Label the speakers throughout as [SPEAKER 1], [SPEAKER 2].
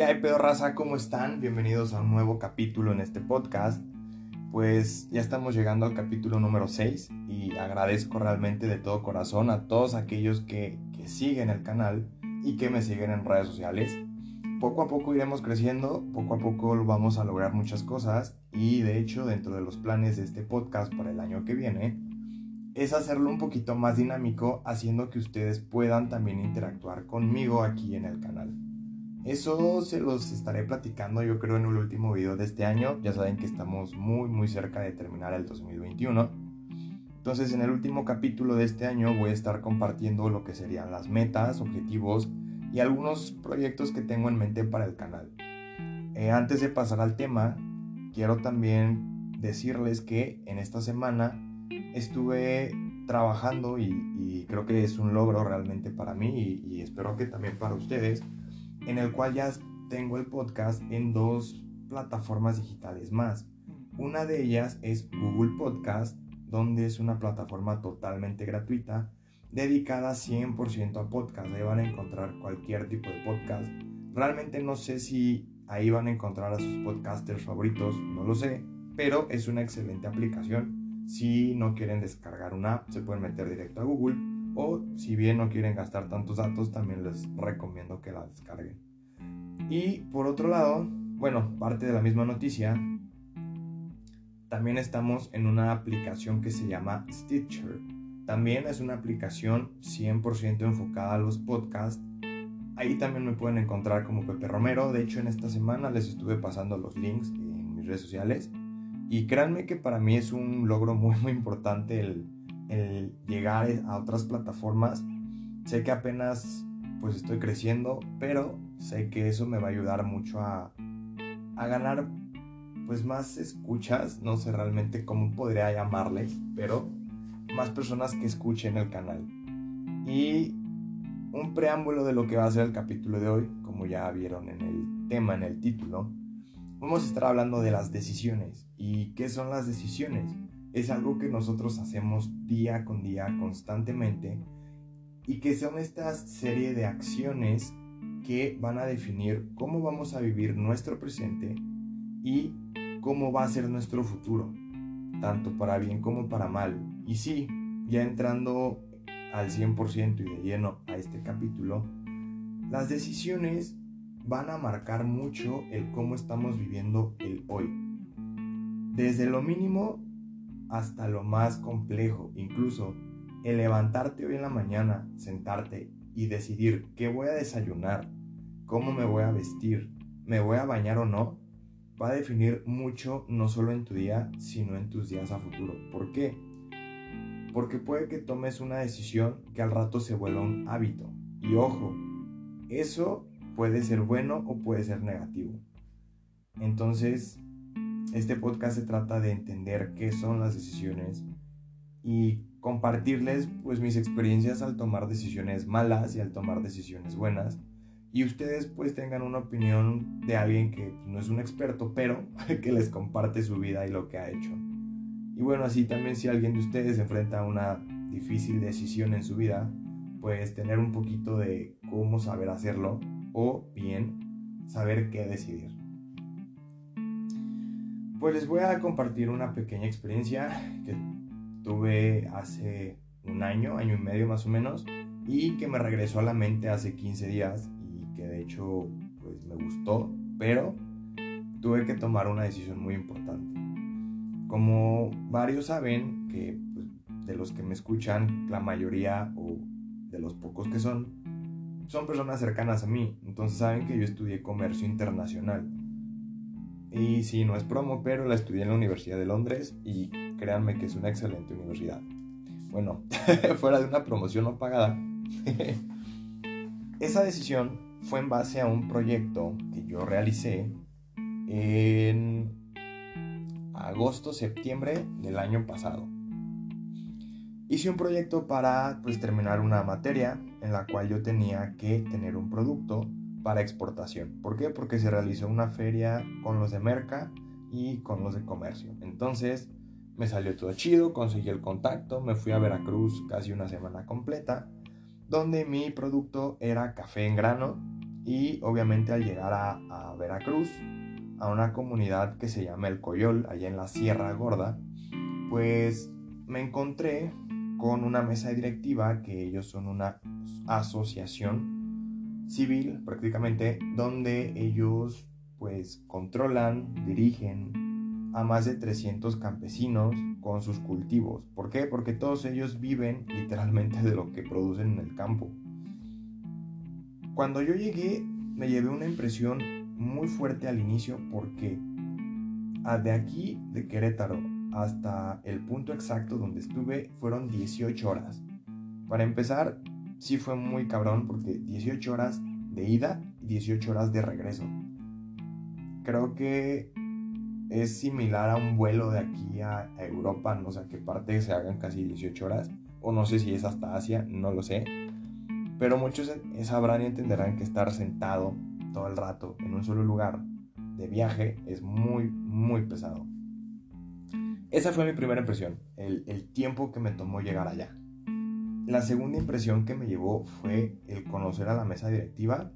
[SPEAKER 1] ¿Qué hay, pedo raza? ¿Cómo están? Bienvenidos a un nuevo capítulo en este podcast. Pues ya estamos llegando al capítulo número 6 y agradezco realmente de todo corazón a todos aquellos que, que siguen el canal y que me siguen en redes sociales. Poco a poco iremos creciendo, poco a poco vamos a lograr muchas cosas y de hecho dentro de los planes de este podcast para el año que viene es hacerlo un poquito más dinámico haciendo que ustedes puedan también interactuar conmigo aquí en el canal. Eso se los estaré platicando yo creo en el último video de este año. Ya saben que estamos muy muy cerca de terminar el 2021. Entonces en el último capítulo de este año voy a estar compartiendo lo que serían las metas, objetivos y algunos proyectos que tengo en mente para el canal. Eh, antes de pasar al tema, quiero también decirles que en esta semana estuve trabajando y, creo que es un logro realmente para mí y, y espero que también para ustedes en el cual ya tengo el podcast en dos plataformas digitales más. Una de ellas es Google Podcast, donde es una plataforma totalmente gratuita, dedicada 100% a podcast. Ahí van a encontrar cualquier tipo de podcast. Realmente no sé si ahí van a encontrar a sus podcasters favoritos, no lo sé, pero es una excelente aplicación. Si no quieren descargar una app, se pueden meter directo a Google o si bien no quieren gastar tantos datos, también les recomiendo que la descarguen. Y por otro lado, bueno, parte de la misma noticia, también estamos en una aplicación que se llama Stitcher. También es una aplicación 100% enfocada a los podcasts. Ahí también me pueden encontrar como Pepe Romero. De hecho, en esta semana les estuve pasando los links en mis redes sociales. Y créanme que para mí es un logro muy, muy importante el, el llegar a otras plataformas. Sé que apenas pues estoy creciendo, pero sé que eso me va a ayudar mucho a, a ganar pues más escuchas, no sé realmente cómo podría llamarles, pero más personas que escuchen el canal. Y un preámbulo de lo que va a ser el capítulo de hoy, como ya vieron en el tema, en el título, vamos a estar hablando de las decisiones. ¿Y qué son las decisiones? Es algo que nosotros hacemos día con día constantemente y que son esta serie de acciones que van a definir cómo vamos a vivir nuestro presente y cómo va a ser nuestro futuro, tanto para bien como para mal. Y sí, ya entrando al 100% y de lleno a este capítulo, las decisiones van a marcar mucho el cómo estamos viviendo el hoy. Desde lo mínimo hasta lo más complejo, incluso el levantarte hoy en la mañana, sentarte y decidir qué voy a desayunar, cómo me voy a vestir, me voy a bañar o no, va a definir mucho no solo en tu día, sino en tus días a futuro. ¿Por qué? Porque puede que tomes una decisión que al rato se vuelva un hábito. Y ojo, eso puede ser bueno o puede ser negativo. Entonces, este podcast se trata de entender qué son las decisiones y compartirles pues mis experiencias al tomar decisiones malas y al tomar decisiones buenas y ustedes pues tengan una opinión de alguien que no es un experto pero que les comparte su vida y lo que ha hecho. Y bueno, así también si alguien de ustedes enfrenta una difícil decisión en su vida, pues tener un poquito de cómo saber hacerlo o bien saber qué decidir. Pues les voy a compartir una pequeña experiencia que tuve hace un año, año y medio más o menos, y que me regresó a la mente hace 15 días y que de hecho pues me gustó, pero tuve que tomar una decisión muy importante. Como varios saben, que pues, de los que me escuchan, la mayoría o de los pocos que son, son personas cercanas a mí, entonces saben que yo estudié comercio internacional y sí, no es promo, pero la estudié en la Universidad de Londres y créanme que es una excelente universidad. Bueno, fuera de una promoción no pagada. Esa decisión fue en base a un proyecto que yo realicé en agosto-septiembre del año pasado. Hice un proyecto para pues, terminar una materia en la cual yo tenía que tener un producto para exportación. ¿Por qué? Porque se realizó una feria con los de Merca y con los de comercio. Entonces me salió todo chido, conseguí el contacto, me fui a Veracruz casi una semana completa, donde mi producto era café en grano Y obviamente al llegar a, Veracruz, a una comunidad que se llama El Coyol, allá en la Sierra Gorda, pues me encontré con una mesa directiva que ellos son una asociación civil prácticamente donde ellos pues controlan, dirigen a más de 300 campesinos con sus cultivos. ¿Por qué? Porque todos ellos viven literalmente de lo que producen en el campo. Cuando yo llegué me llevé una impresión muy fuerte al inicio porque de aquí de Querétaro hasta el punto exacto donde estuve fueron 18 horas. Para empezar, sí fue muy cabrón porque 18 horas de ida y 18 horas de regreso. Creo que es similar a un vuelo de aquí a, Europa, no sé a qué parte se hagan casi 18 horas, o no sé si es hasta Asia, no lo sé. Pero muchos sabrán y entenderán que estar sentado todo el rato en un solo lugar de viaje es muy, muy pesado. Esa fue mi primera impresión, el, el tiempo que me tomó llegar allá. La segunda impresión que me llevó fue el conocer a la mesa directiva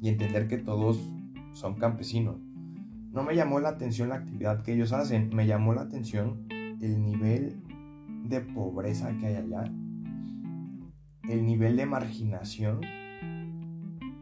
[SPEAKER 1] y entender que todos son campesinos. No me llamó la atención la actividad que ellos hacen, me llamó la atención el nivel de pobreza que hay allá, el nivel de marginación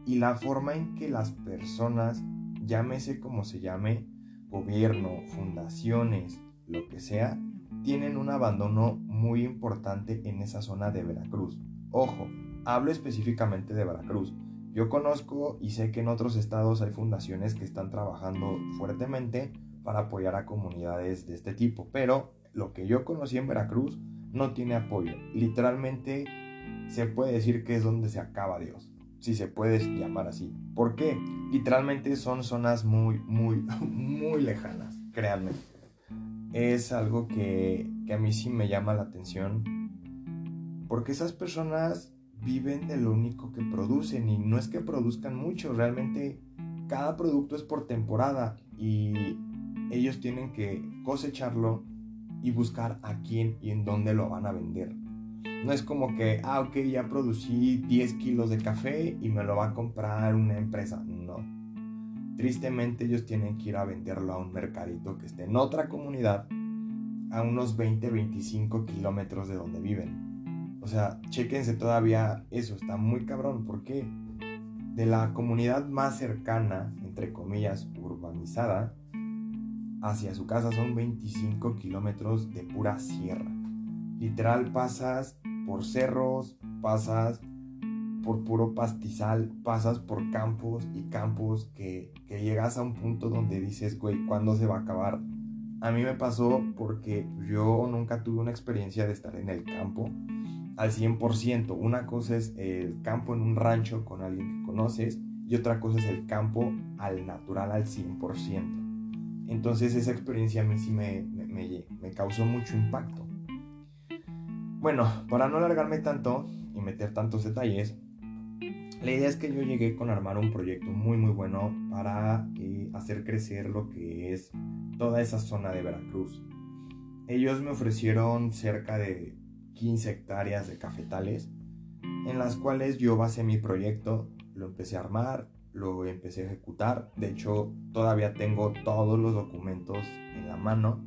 [SPEAKER 1] y la forma en que las personas, llámese como se llame, gobierno, fundaciones, lo que sea, tienen un abandono muy importante en esa zona de Veracruz. Ojo, hablo específicamente de Veracruz. Yo conozco y sé que en otros estados hay fundaciones que están trabajando fuertemente para apoyar a comunidades de este tipo, pero lo que yo conocí en Veracruz no tiene apoyo. Literalmente se puede decir que es donde se acaba Dios, si se puede llamar así. ¿Por qué? Literalmente son zonas muy, muy, muy lejanas, créanme. Es algo que, que a mí sí me llama la atención, porque esas personas viven de lo único que producen y no es que produzcan mucho, realmente cada producto es por temporada y ellos tienen que cosecharlo y buscar a quién y en dónde lo van a vender. No es como que, ah, ok, ya producí 10 kilos de café y me lo va a comprar una empresa. No. Tristemente ellos tienen que ir a venderlo a un mercadito que esté en otra comunidad a unos 20-25 kilómetros de donde viven. O sea, chequense todavía eso, está muy cabrón. porque De la comunidad más cercana, entre comillas, urbanizada, hacia su casa son 25 kilómetros de pura sierra. Literal pasas por cerros, pasas por puro pastizal, pasas por campos y campos que, que llegas a un punto donde dices, güey, ¿cuándo se va a acabar? A mí me pasó porque yo nunca tuve una experiencia de estar en el campo al 100%. Una cosa es el campo en un rancho con alguien que conoces y otra cosa es el campo al natural al 100%. Entonces esa experiencia a mí sí me, me, causó mucho impacto. Bueno, para no alargarme tanto y meter tantos detalles, la idea es que yo llegué con armar un proyecto muy muy bueno para hacer crecer lo que es toda esa zona de Veracruz. Ellos me ofrecieron cerca de 15 hectáreas de cafetales, en las cuales yo basé mi proyecto, lo empecé a armar, lo empecé a ejecutar. De hecho, todavía tengo todos los documentos en la mano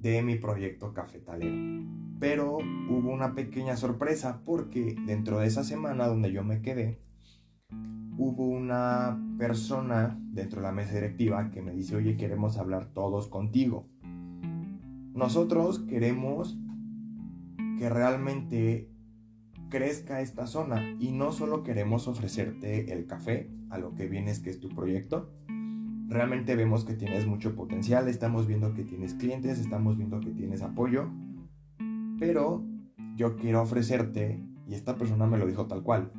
[SPEAKER 1] de mi proyecto cafetalero. Pero hubo una pequeña sorpresa porque dentro de esa semana donde yo me quedé, hubo una persona dentro de la mesa directiva que me dice, oye, queremos hablar todos contigo. Nosotros queremos que realmente crezca esta zona y no solo queremos ofrecerte el café a lo que vienes que es tu proyecto. Realmente vemos que tienes mucho potencial, estamos viendo que tienes clientes, estamos viendo que tienes apoyo, pero yo quiero ofrecerte, y esta persona me lo dijo tal cual,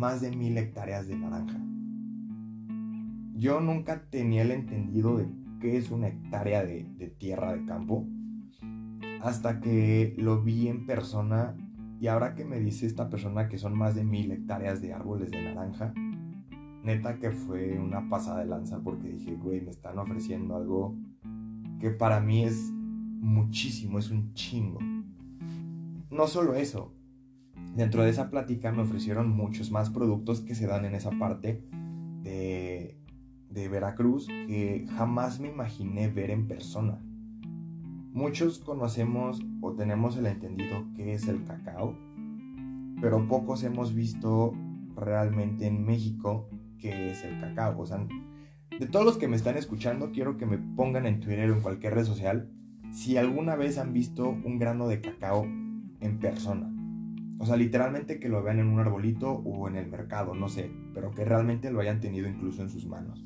[SPEAKER 1] más de mil hectáreas de naranja. Yo nunca tenía el entendido de qué es una hectárea de, de tierra de campo hasta que lo vi en persona y ahora que me dice esta persona que son más de mil hectáreas de árboles de naranja, neta que fue una pasada de lanza porque dije, güey, me están ofreciendo algo que para mí es muchísimo, es un chingo. No solo eso, Dentro de esa plática me ofrecieron muchos más productos que se dan en esa parte de, Veracruz que jamás me imaginé ver en persona. Muchos conocemos o tenemos el entendido que es el cacao, pero pocos hemos visto realmente en México qué es el cacao. O sea, de todos los que me están escuchando, quiero que me pongan en Twitter o en cualquier red social si alguna vez han visto un grano de cacao en persona. O sea, literalmente que lo vean en un arbolito o en el mercado, no sé, pero que realmente lo hayan tenido incluso en sus manos.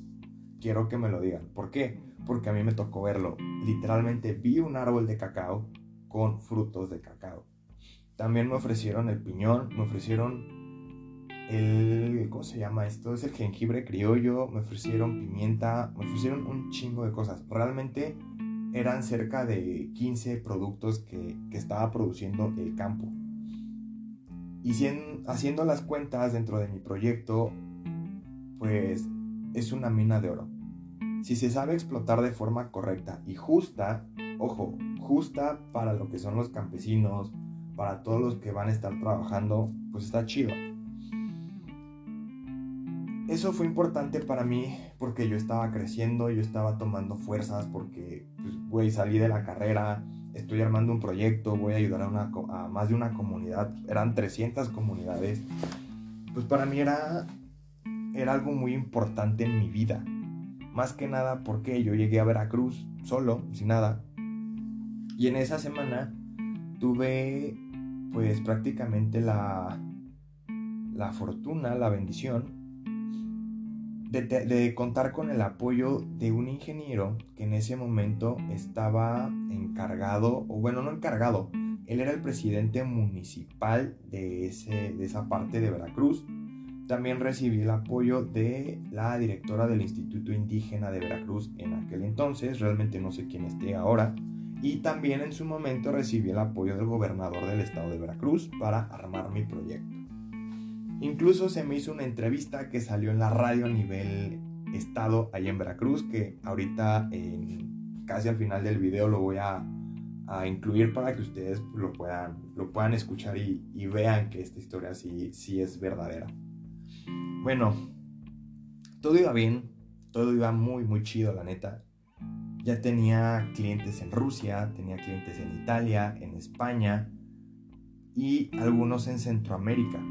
[SPEAKER 1] Quiero que me lo digan. ¿Por qué? Porque a mí me tocó verlo. Literalmente vi un árbol de cacao con frutos de cacao. También me ofrecieron el piñón, me ofrecieron el, ¿cómo se llama esto? Es el jengibre criollo, me ofrecieron pimienta, me ofrecieron un chingo de cosas. Realmente eran cerca de 15 productos que, estaba produciendo el campo. Y haciendo las cuentas dentro de mi proyecto, pues es una mina de oro. Si se sabe explotar de forma correcta y justa, ojo, justa para lo que son los campesinos, para todos los que van a estar trabajando, pues está chido eso fue importante para mí porque yo estaba creciendo, yo estaba tomando fuerzas porque, pues, güey, salí de la carrera, estoy armando un proyecto, voy a ayudar a, una, a más de una comunidad, eran 300 comunidades. Pues para mí era, era algo muy importante en mi vida. Más que nada porque yo llegué a Veracruz solo, sin nada. Y en esa semana tuve pues prácticamente la, la fortuna, la bendición de, contar con el apoyo de un ingeniero que en ese momento estaba encargado, o bueno, no encargado, él era el presidente municipal de, ese, de esa parte de Veracruz. También recibí el apoyo de la directora del Instituto Indígena de Veracruz en aquel entonces, realmente no sé quién esté ahora. Y también en su momento recibí el apoyo del gobernador del estado de Veracruz para armar mi proyecto. Incluso se me hizo una entrevista que salió en la radio a nivel estado ahí en Veracruz, que ahorita casi al final del video lo voy a, incluir para que ustedes lo puedan, lo puedan escuchar y, vean que esta historia sí, sí es verdadera. Bueno, todo iba bien, todo iba muy, muy chido, la neta. Ya tenía clientes en Rusia, tenía clientes en Italia, en España y algunos en Centroamérica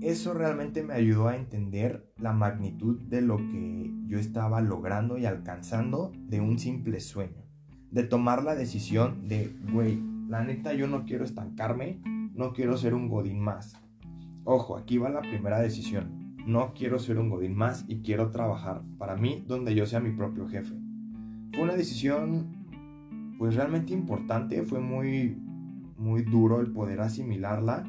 [SPEAKER 1] eso realmente me ayudó a entender la magnitud de lo que yo estaba logrando y alcanzando de un simple sueño. De tomar la decisión de, güey, la neta yo no quiero estancarme, no quiero ser un godín más. Ojo, aquí va la primera decisión. No quiero ser un godín más y quiero trabajar para mí donde yo sea mi propio jefe. Fue una decisión pues realmente importante, fue muy muy duro el poder asimilarla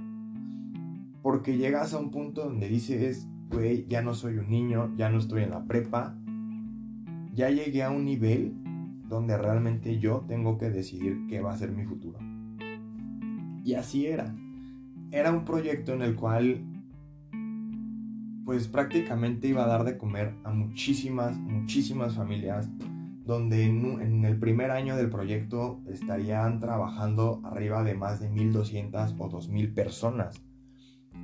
[SPEAKER 1] porque llegas a un punto donde dices, güey, ya no soy un niño, ya no estoy en la prepa, ya llegué a un nivel donde realmente yo tengo que decidir qué va a ser mi futuro. Y así era. Era un proyecto en el cual pues prácticamente iba a dar de comer a muchísimas, muchísimas familias, donde en, el primer año del proyecto estarían trabajando arriba de más de 1.200 o 2.000 personas.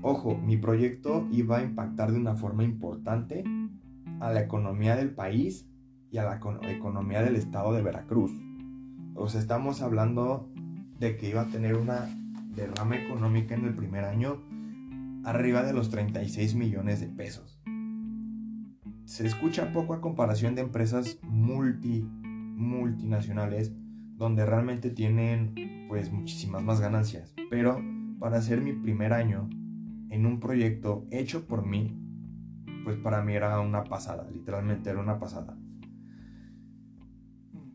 [SPEAKER 1] Ojo, mi proyecto iba a impactar de una forma importante a la economía del país y a la economía del estado de Veracruz. O sea, estamos hablando de que iba a tener una derrama económica en el primer año arriba de los 36 millones de pesos. Se escucha poco a comparación de empresas multi, multinacionales donde realmente tienen pues muchísimas más ganancias. Pero para ser mi primer año en un proyecto hecho por mí, pues para mí era una pasada, literalmente era una pasada.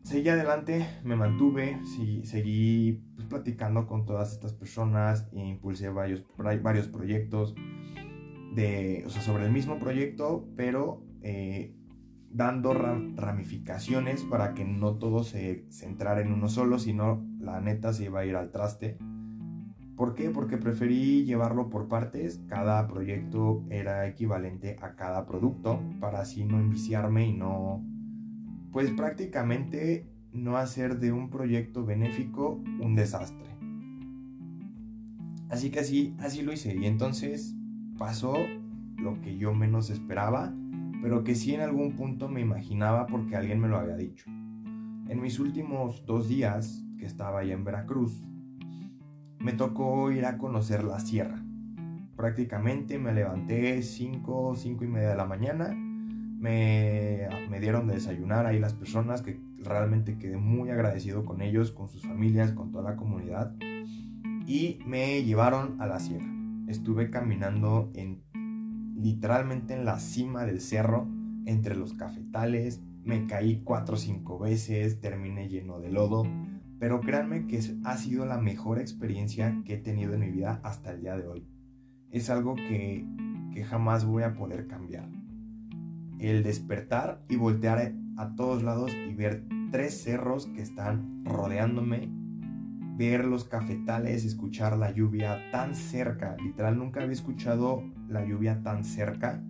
[SPEAKER 1] Seguí adelante, me mantuve, seguí pues, platicando con todas estas personas e impulsé varios, varios proyectos de, o sea, sobre el mismo proyecto, pero eh, dando ramificaciones para que no todo se centrara en uno solo, sino la neta se iba a ir al traste ¿Por qué? Porque preferí llevarlo por partes. Cada proyecto era equivalente a cada producto para así no enviciarme y no, pues prácticamente no hacer de un proyecto benéfico un desastre. Así que así, así lo hice. Y entonces pasó lo que yo menos esperaba, pero que sí en algún punto me imaginaba porque alguien me lo había dicho. En mis últimos dos días que estaba allá en Veracruz, me tocó ir a conocer la sierra. Prácticamente me levanté 5, 5 y media de la mañana, me, me dieron de desayunar ahí las personas que realmente quedé muy agradecido con ellos, con sus familias, con toda la comunidad y me llevaron a la sierra. Estuve caminando en literalmente en la cima del cerro, entre los cafetales, me caí cuatro o cinco veces, terminé lleno de lodo, pero créanme que ha sido la mejor experiencia que he tenido en mi vida hasta el día de hoy. Es algo que, que jamás voy a poder cambiar. El despertar y voltear a todos lados y ver tres cerros que están rodeándome ver los cafetales, escuchar la lluvia tan cerca. Literal, nunca había escuchado la lluvia tan cerca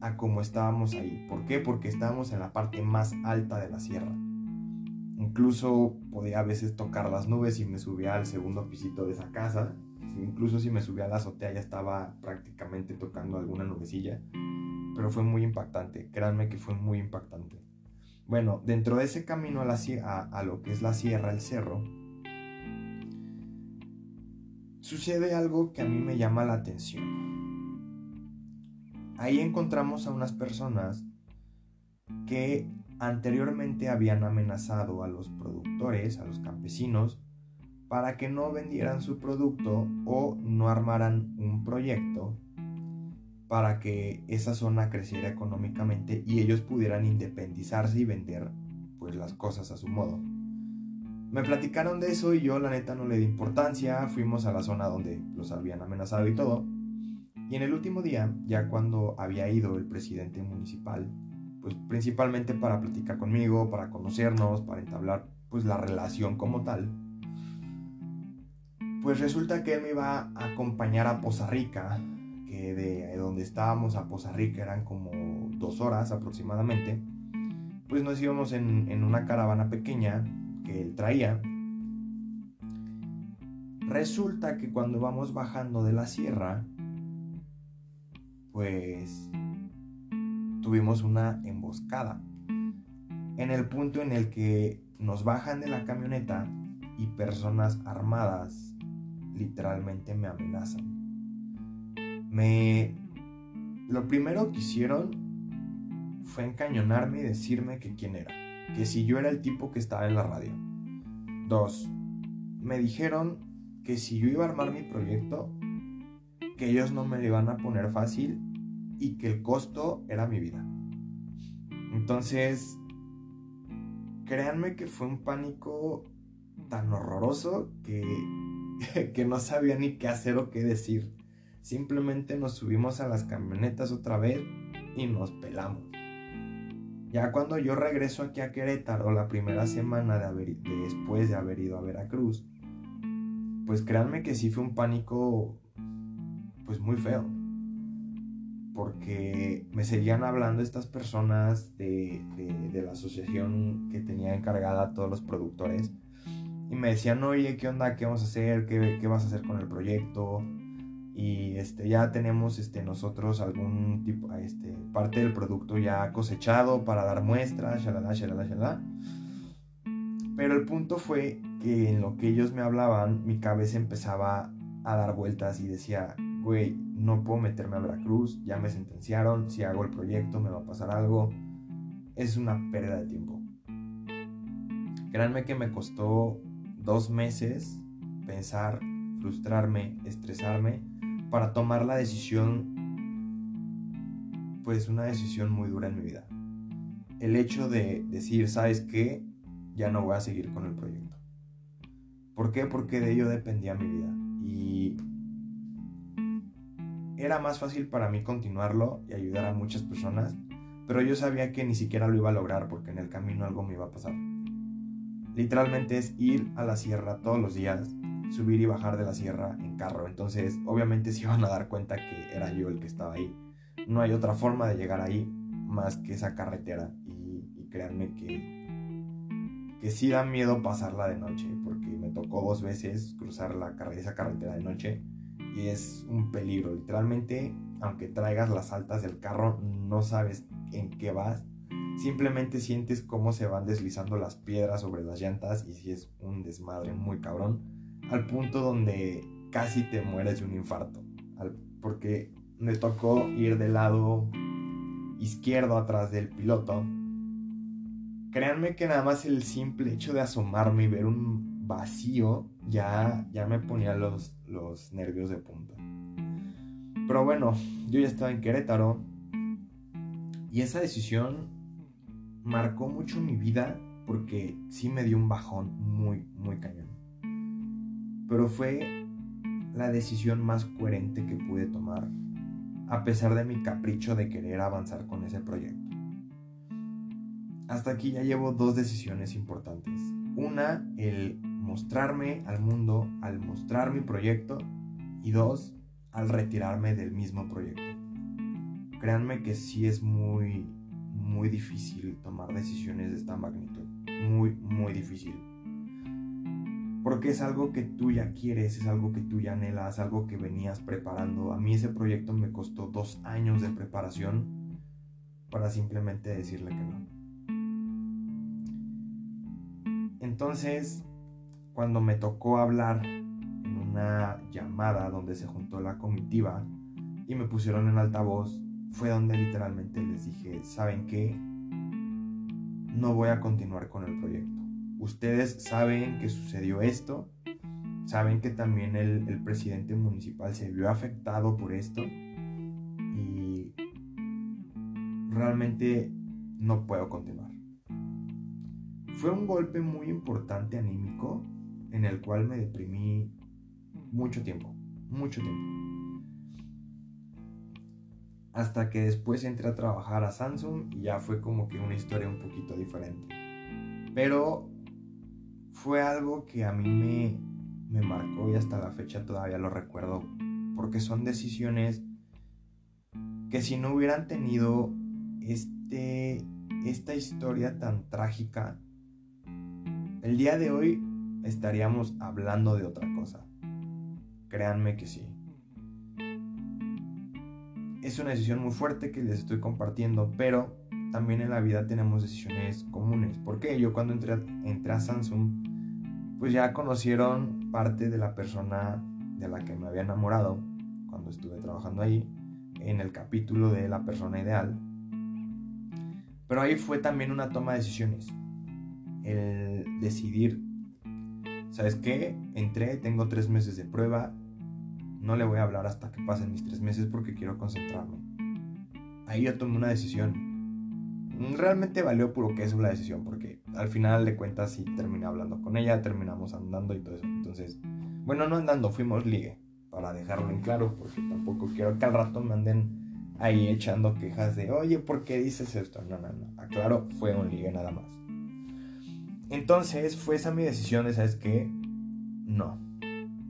[SPEAKER 1] a como estábamos ahí. ¿Por qué? Porque estábamos en la parte más alta de la sierra. Incluso podía a veces tocar las nubes y me subía al segundo pisito de esa casa. Incluso si me subía a la azotea ya estaba prácticamente tocando alguna nubecilla. Pero fue muy impactante, créanme que fue muy impactante. Bueno, dentro de ese camino a, a lo que es la sierra, el cerro, sucede algo que a mí me llama la atención. Ahí encontramos a unas personas que anteriormente habían amenazado a los productores, a los campesinos, para que no vendieran su producto o no armaran un proyecto para que esa zona creciera económicamente y ellos pudieran independizarse y vender pues las cosas a su modo. Me platicaron de eso y yo la neta no le di importancia, fuimos a la zona donde los habían amenazado y todo. Y en el último día, ya cuando había ido el presidente municipal, pues principalmente para platicar conmigo, para conocernos, para entablar pues la relación como tal, pues resulta que él me iba a acompañar a Poza Rica, que de donde estábamos a Poza Rica eran como dos horas aproximadamente, pues nos íbamos en, en una caravana pequeña que él traía. Resulta que cuando vamos bajando de la sierra, pues tuvimos una emboscada. En el punto en el que nos bajan de la camioneta y personas armadas literalmente me amenazan. Me lo primero que hicieron fue encañonarme y decirme que quién era que si yo era el tipo que estaba en la radio. Dos, me dijeron que si yo iba a armar mi proyecto, que ellos no me lo iban a poner fácil y que el costo era mi vida. Entonces, créanme que fue un pánico tan horroroso que, que no sabía ni qué hacer o qué decir. Simplemente nos subimos a las camionetas otra vez y nos pelamos. Ya cuando yo regreso aquí a Querétaro la primera semana de después de haber ido a Veracruz, pues créanme que sí fue un pánico pues muy feo. Porque me seguían hablando estas personas de, de, la asociación que tenía encargada a todos los productores. Y me decían, oye, ¿qué onda? ¿Qué vamos a hacer? ¿Qué, qué vas a hacer con el proyecto? y este, ya tenemos este, nosotros algún tipo, este, parte del producto ya cosechado para dar muestras, shalala, shalala, shalala. Pero el punto fue que en lo que ellos me hablaban, mi cabeza empezaba a dar vueltas y decía, güey, no puedo meterme a Veracruz, ya me sentenciaron, si hago el proyecto me va a pasar algo. Es una pérdida de tiempo. Créanme que me costó dos meses pensar, frustrarme, estresarme para tomar la decisión, pues una decisión muy dura en mi vida. El hecho de decir, ¿sabes qué? Ya no voy a seguir con el proyecto. ¿Por qué? Porque de ello dependía mi vida. Y era más fácil para mí continuarlo y ayudar a muchas personas, pero yo sabía que ni siquiera lo iba a lograr porque en el camino algo me iba a pasar. Literalmente es ir a la sierra todos los días, subir y bajar de la sierra en carro. Entonces, obviamente se iban a dar cuenta que era yo el que estaba ahí. No hay otra forma de llegar ahí más que esa carretera. Y, créanme que, que sí da miedo pasarla de noche, tocó dos veces cruzar la esa carretera de noche y es un peligro. Literalmente, aunque traigas las altas del carro, no sabes en qué vas. Simplemente sientes cómo se van deslizando las piedras sobre las llantas y si es un desmadre muy cabrón. Al punto donde casi te mueres de un infarto. porque me tocó ir del lado izquierdo atrás del piloto. Créanme que nada más el simple hecho de asomarme y ver un vacío ya, ya me ponía los, los nervios de punta. Pero bueno, yo ya estaba en Querétaro y esa decisión marcó mucho mi vida porque sí me dio un bajón muy, muy cañón. Pero fue la decisión más coherente que pude tomar a pesar de mi capricho de querer avanzar con ese proyecto. Hasta aquí ya llevo dos decisiones importantes. Una, el mostrarme al mundo al mostrar mi proyecto y dos, al retirarme del mismo proyecto. Créanme que sí es muy, muy difícil tomar decisiones de esta magnitud. Muy, muy difícil. Porque es algo que tú ya quieres, es algo que tú ya anhelas, algo que venías preparando. A mí ese proyecto me costó dos años de preparación para simplemente decirle que no. Entonces, cuando me tocó hablar en una llamada donde se juntó la comitiva y me pusieron en altavoz, fue donde literalmente les dije, ¿saben qué? No voy a continuar con el proyecto. Ustedes saben que sucedió esto, saben que también el, presidente municipal se vio afectado por esto y realmente no puedo continuar. Fue un golpe muy importante anímico en el cual me deprimí mucho tiempo, mucho tiempo. Hasta que después entré a trabajar a Samsung y ya fue como que una historia un poquito diferente. Pero fue algo que a mí me, me marcó y hasta la fecha todavía lo recuerdo. Porque son decisiones que si no hubieran tenido este, esta historia tan trágica, el día de hoy estaríamos hablando de otra cosa. Créanme que sí. Es una decisión muy fuerte que les estoy compartiendo, pero también en la vida tenemos decisiones comunes. Porque yo cuando entré, entré a Samsung, pues ya conocieron parte de la persona de la que me había enamorado cuando estuve trabajando ahí, en el capítulo de la persona ideal. Pero ahí fue también una toma de decisiones. El decidir ¿sabes qué? Entré, tengo tres meses de prueba, no le voy a hablar hasta que pasen mis tres meses porque quiero concentrarme. Ahí yo tomé una decisión. Realmente valió puro queso la decisión porque al final de cuentas sí terminé hablando con ella, terminamos andando y todo eso. Entonces, bueno, no andando, fuimos ligue, para dejarlo en claro porque tampoco quiero que al rato me anden ahí echando quejas de, oye, ¿por qué dices esto? No, no, no, aclaro, fue un ligue nada más. Entonces fue esa mi decisión de, ¿sabes qué? No,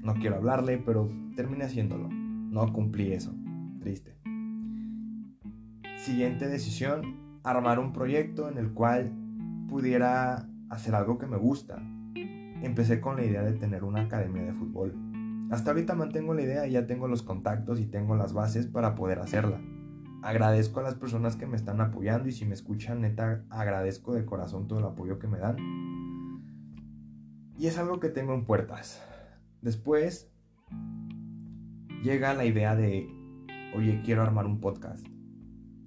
[SPEAKER 1] no quiero hablarle, pero terminé haciéndolo. No cumplí eso. Triste. Siguiente decisión, armar un proyecto en el cual pudiera hacer algo que me gusta. Empecé con la idea de tener una academia de fútbol. Hasta ahorita mantengo la idea, ya tengo los contactos y tengo las bases para poder hacerla. Agradezco a las personas que me están apoyando y si me escuchan, neta, agradezco de corazón todo el apoyo que me dan. Y es algo que tengo en puertas. Después llega la idea de, oye, quiero armar un podcast.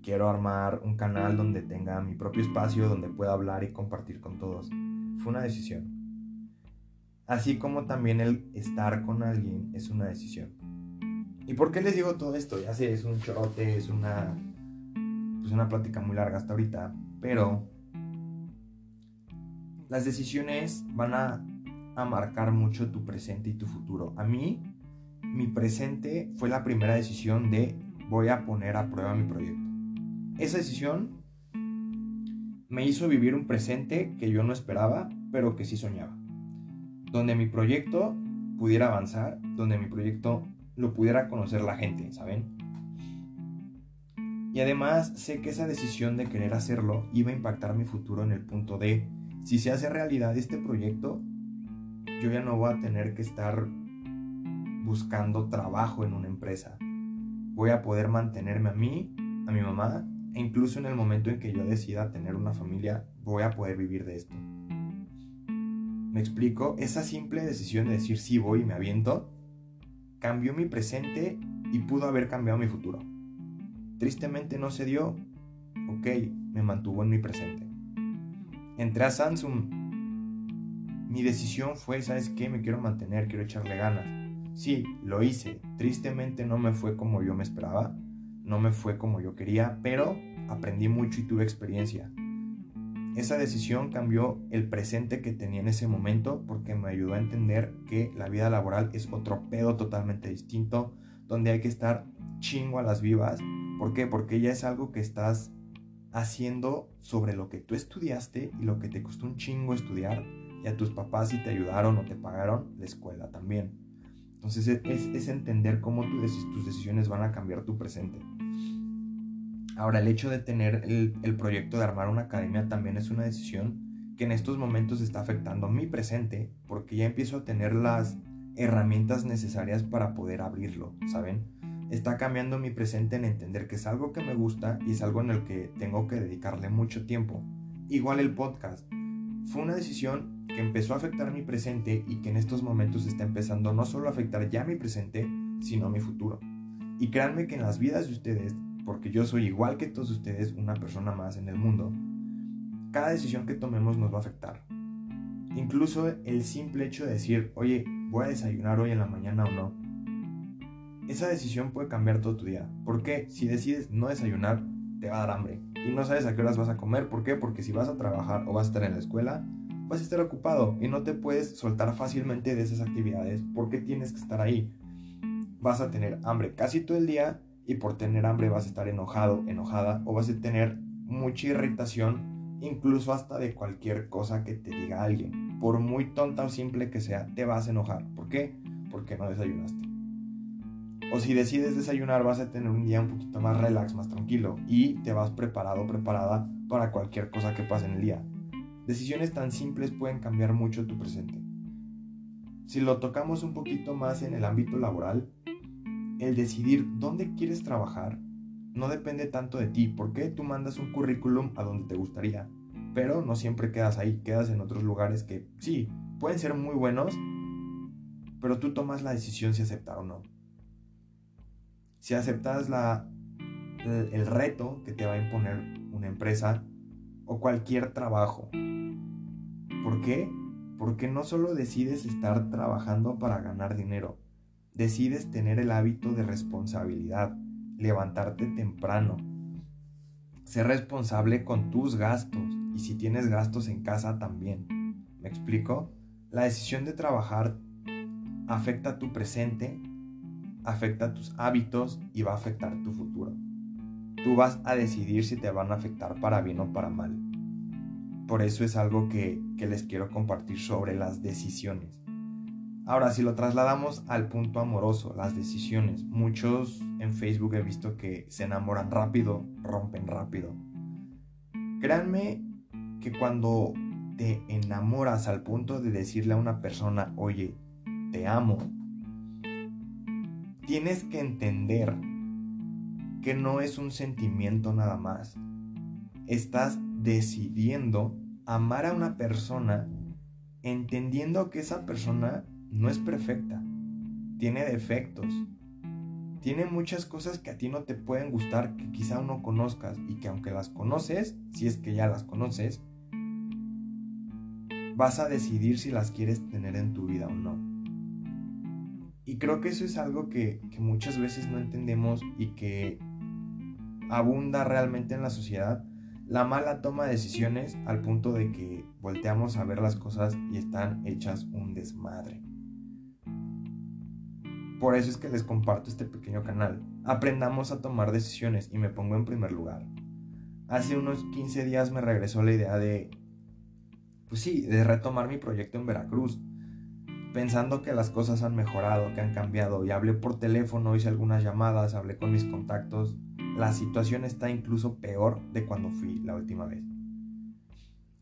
[SPEAKER 1] Quiero armar un canal donde tenga mi propio espacio, donde pueda hablar y compartir con todos. Fue una decisión. Así como también el estar con alguien es una decisión. ¿Y por qué les digo todo esto? Ya sé, es un chorote, es una, pues una plática muy larga hasta ahorita, pero las decisiones van a, a marcar mucho tu presente y tu futuro. A mí, mi presente fue la primera decisión de voy a poner a prueba mi proyecto. Esa decisión me hizo vivir un presente que yo no esperaba, pero que sí soñaba. Donde mi proyecto pudiera avanzar, donde mi proyecto lo pudiera conocer la gente, ¿saben? Y además sé que esa decisión de querer hacerlo iba a impactar mi futuro en el punto de, si se hace realidad este proyecto, yo ya no voy a tener que estar buscando trabajo en una empresa. Voy a poder mantenerme a mí, a mi mamá, e incluso en el momento en que yo decida tener una familia, voy a poder vivir de esto. ¿Me explico? Esa simple decisión de decir sí voy y me aviento, cambió mi presente y pudo haber cambiado mi futuro. Tristemente no se dio. Ok, me mantuvo en mi presente. Entré a Samsung. Mi decisión fue, ¿sabes qué? Me quiero mantener, quiero echarle ganas. Sí, lo hice. Tristemente no me fue como yo me esperaba, no me fue como yo quería, pero aprendí mucho y tuve experiencia. Esa decisión cambió el presente que tenía en ese momento porque me ayudó a entender que la vida laboral es otro pedo totalmente distinto, donde hay que estar chingo a las vivas. ¿Por qué? Porque ya es algo que estás haciendo sobre lo que tú estudiaste y lo que te costó un chingo estudiar y a tus papás si te ayudaron o te pagaron la escuela también. Entonces es, entender cómo tus decisiones van a cambiar tu presente. Ahora, el hecho de tener el, proyecto de armar una academia también es una decisión que en estos momentos está afectando mi presente porque ya empiezo a tener las herramientas necesarias para poder abrirlo, ¿saben? Está cambiando mi presente en entender que es algo que me gusta y es algo en el que tengo que dedicarle mucho tiempo. Igual el podcast. Fue una decisión que empezó a afectar mi presente y que en estos momentos está empezando no solo a afectar ya mi presente, sino mi futuro. Y créanme que en las vidas de ustedes porque yo soy igual que todos ustedes, una persona más en el mundo, cada decisión que tomemos nos va a afectar. Incluso el simple hecho de decir, oye, voy a desayunar hoy en la mañana o no. Esa decisión puede cambiar todo tu día. ¿Por qué? Si decides no desayunar, te va a dar hambre. Y no sabes a qué horas vas a comer. ¿Por qué? Porque si vas a trabajar o vas a estar en la escuela, vas a estar ocupado y no te puedes soltar fácilmente de esas actividades porque tienes que estar ahí. Vas a tener hambre casi todo el día y por tener hambre vas a estar enojado, enojada o vas a tener mucha irritación, incluso hasta de cualquier cosa que te diga alguien. Por muy tonta o simple que sea, te vas a enojar. ¿Por qué? Porque no desayunaste. O si decides desayunar, vas a tener un día un poquito más relax, más tranquilo y te vas preparado preparada para cualquier cosa que pase en el día. Decisiones tan simples pueden cambiar mucho tu presente. Si lo tocamos un poquito más en el ámbito laboral, el decidir dónde quieres trabajar no depende tanto de ti, porque tú mandas un currículum a donde te gustaría, pero no siempre quedas ahí, quedas en otros lugares que sí, pueden ser muy buenos, pero tú tomas la decisión si aceptar o no. Si aceptas la, el, el reto que te va a imponer una empresa o cualquier trabajo. ¿Por qué? Porque no solo decides estar trabajando para ganar dinero, decides tener el hábito de responsabilidad, levantarte temprano, ser responsable con tus gastos y si tienes gastos en casa también. ¿Me explico? La decisión de trabajar afecta tu presente, afecta tus hábitos y va a afectar tu futuro. Tú vas a decidir si te van a afectar para bien o para mal. Por eso es algo que, que les quiero compartir sobre las decisiones. Ahora, si lo trasladamos al punto amoroso, las decisiones, muchos en Facebook he visto que se enamoran rápido, rompen rápido. Créanme que cuando te enamoras al punto de decirle a una persona, oye, te amo, tienes que entender que no es un sentimiento nada más. Estás decidiendo amar a una persona entendiendo que esa persona no es perfecta, tiene defectos, tiene muchas cosas que a ti no te pueden gustar, que quizá no conozcas y que aunque las conoces, si es que ya las conoces, vas a decidir si las quieres tener en tu vida o no. Y creo que eso es algo que, que muchas veces no entendemos y que abunda realmente en la sociedad la mala toma de decisiones al punto de que volteamos a ver las cosas y están hechas un desmadre. Por eso es que les comparto este pequeño canal. Aprendamos a tomar decisiones y me pongo en primer lugar. Hace unos 15 días me regresó la idea de, pues sí, de retomar mi proyecto en Veracruz. Pensando que las cosas han mejorado, que han cambiado, y hablé por teléfono, hice algunas llamadas, hablé con mis contactos. La situación está incluso peor de cuando fui la última vez.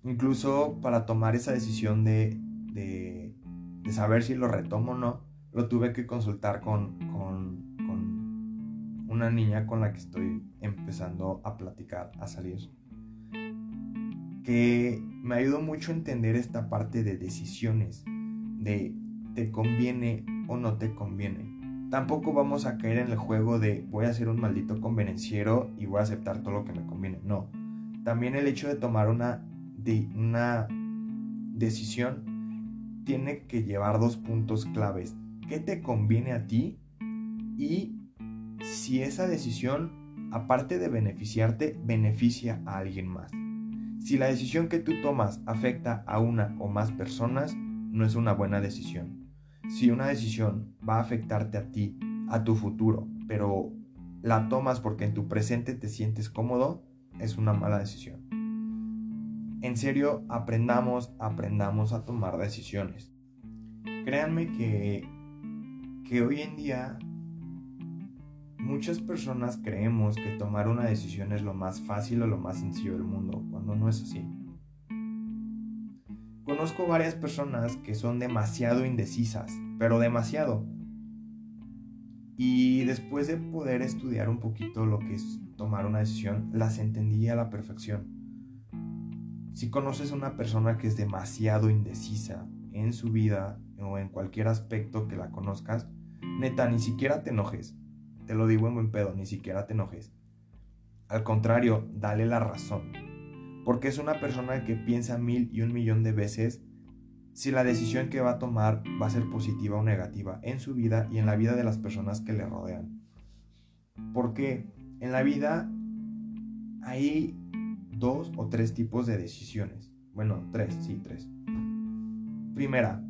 [SPEAKER 1] Incluso para tomar esa decisión de, de de saber si lo retomo o no, lo tuve que consultar con, con, una niña con la que estoy empezando a platicar, a salir. Que me ayudó mucho a entender esta parte de decisiones, de te conviene o no te conviene. Tampoco vamos a caer en el juego de voy a ser un maldito convenenciero y voy a aceptar todo lo que me conviene. No. También el hecho de tomar una, de, una decisión tiene que llevar dos puntos claves. ¿Qué te conviene a ti? Y si esa decisión, aparte de beneficiarte, beneficia a alguien más. Si la decisión que tú tomas afecta a una o más personas, no es una buena decisión. Si una decisión va a afectarte a ti, a tu futuro, pero la tomas porque en tu presente te sientes cómodo, es una mala decisión. En serio, aprendamos, aprendamos a tomar decisiones. Créanme que, que hoy en día muchas personas creemos que tomar una decisión es lo más fácil o lo más sencillo del mundo, cuando no es así. Conozco varias personas que son demasiado indecisas, pero demasiado. Y después de poder estudiar un poquito lo que es tomar una decisión, las entendí a la perfección. Si conoces a una persona que es demasiado indecisa en su vida o en cualquier aspecto que la conozcas, neta, ni siquiera te enojes. Te lo digo en buen pedo, ni siquiera te enojes. Al contrario, dale la razón porque es una persona que piensa mil y un millón de veces si la decisión que va a tomar va a ser positiva o negativa en su vida y en la vida de las personas que le rodean. Porque en la vida hay dos o tres tipos de decisiones. Bueno, tres, sí, tres. Primera,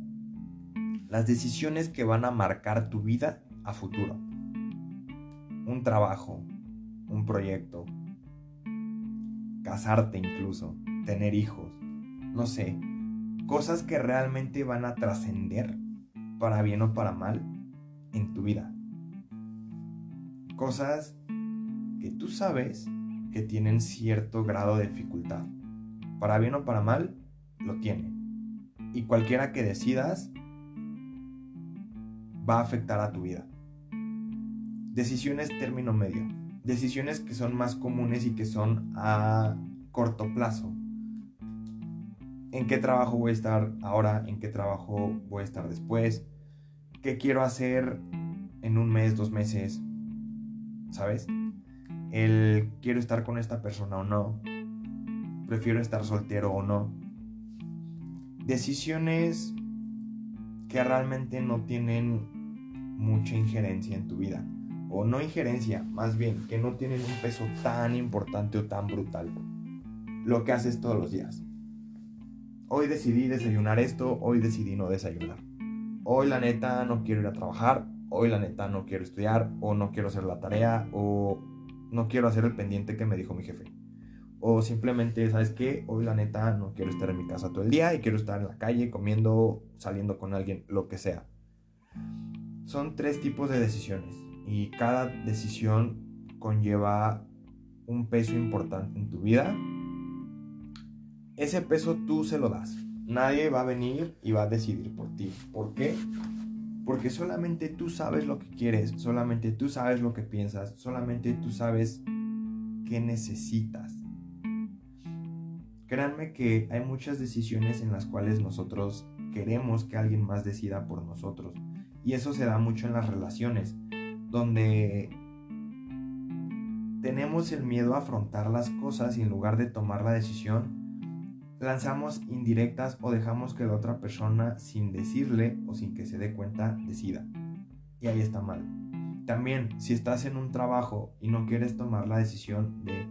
[SPEAKER 1] las decisiones que van a marcar tu vida a futuro. Un trabajo, un proyecto, casarte incluso, tener hijos, no sé, cosas que realmente van a trascender, para bien o para mal, en tu vida. Cosas que tú sabes que tienen cierto grado de dificultad. Para bien o para mal, lo tiene. Y cualquiera que decidas va a afectar a tu vida. Decisiones término medio decisiones que son más comunes y que son a corto plazo. ¿En qué trabajo voy a estar ahora? ¿En qué trabajo voy a estar después? ¿Qué quiero hacer en un mes, dos meses? ¿Sabes? El quiero estar con esta persona o no. Prefiero estar soltero o no. Decisiones que realmente no tienen mucha injerencia en tu vida o no injerencia, más bien, que no tienen un peso tan importante o tan brutal. Lo que haces todos los días. Hoy decidí desayunar esto, hoy decidí no desayunar. Hoy la neta no quiero ir a trabajar, hoy la neta no quiero estudiar, o no quiero hacer la tarea, o no quiero hacer el pendiente que me dijo mi jefe. O simplemente, ¿sabes qué? Hoy la neta no quiero estar en mi casa todo el día y quiero estar en la calle comiendo, saliendo con alguien, lo que sea. Son tres tipos de decisiones y cada decisión conlleva un peso importante en tu vida, ese peso tú se lo das. Nadie va a venir y va a decidir por ti. ¿Por qué? Porque solamente tú sabes lo que quieres, solamente tú sabes lo que piensas, solamente tú sabes qué necesitas. Créanme que hay muchas decisiones en las cuales nosotros queremos que alguien más decida por nosotros. Y eso se da mucho en las relaciones donde tenemos el miedo a afrontar las cosas y en lugar de tomar la decisión, lanzamos indirectas o dejamos que la otra persona sin decirle o sin que se dé cuenta decida. Y ahí está mal. También, si estás en un trabajo y no quieres tomar la decisión de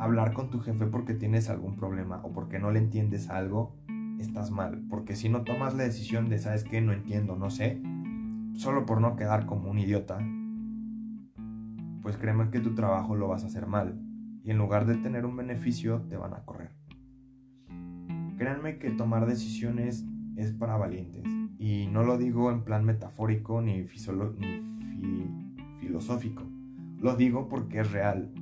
[SPEAKER 1] hablar con tu jefe porque tienes algún problema o porque no le entiendes algo, estás mal. Porque si no tomas la decisión de, sabes que no entiendo, no sé, solo por no quedar como un idiota, pues créeme que tu trabajo lo vas a hacer mal y en lugar de tener un beneficio te van a correr. Créanme que tomar decisiones es para valientes y no lo digo en plan metafórico ni, ni filosófico, lo digo porque es real.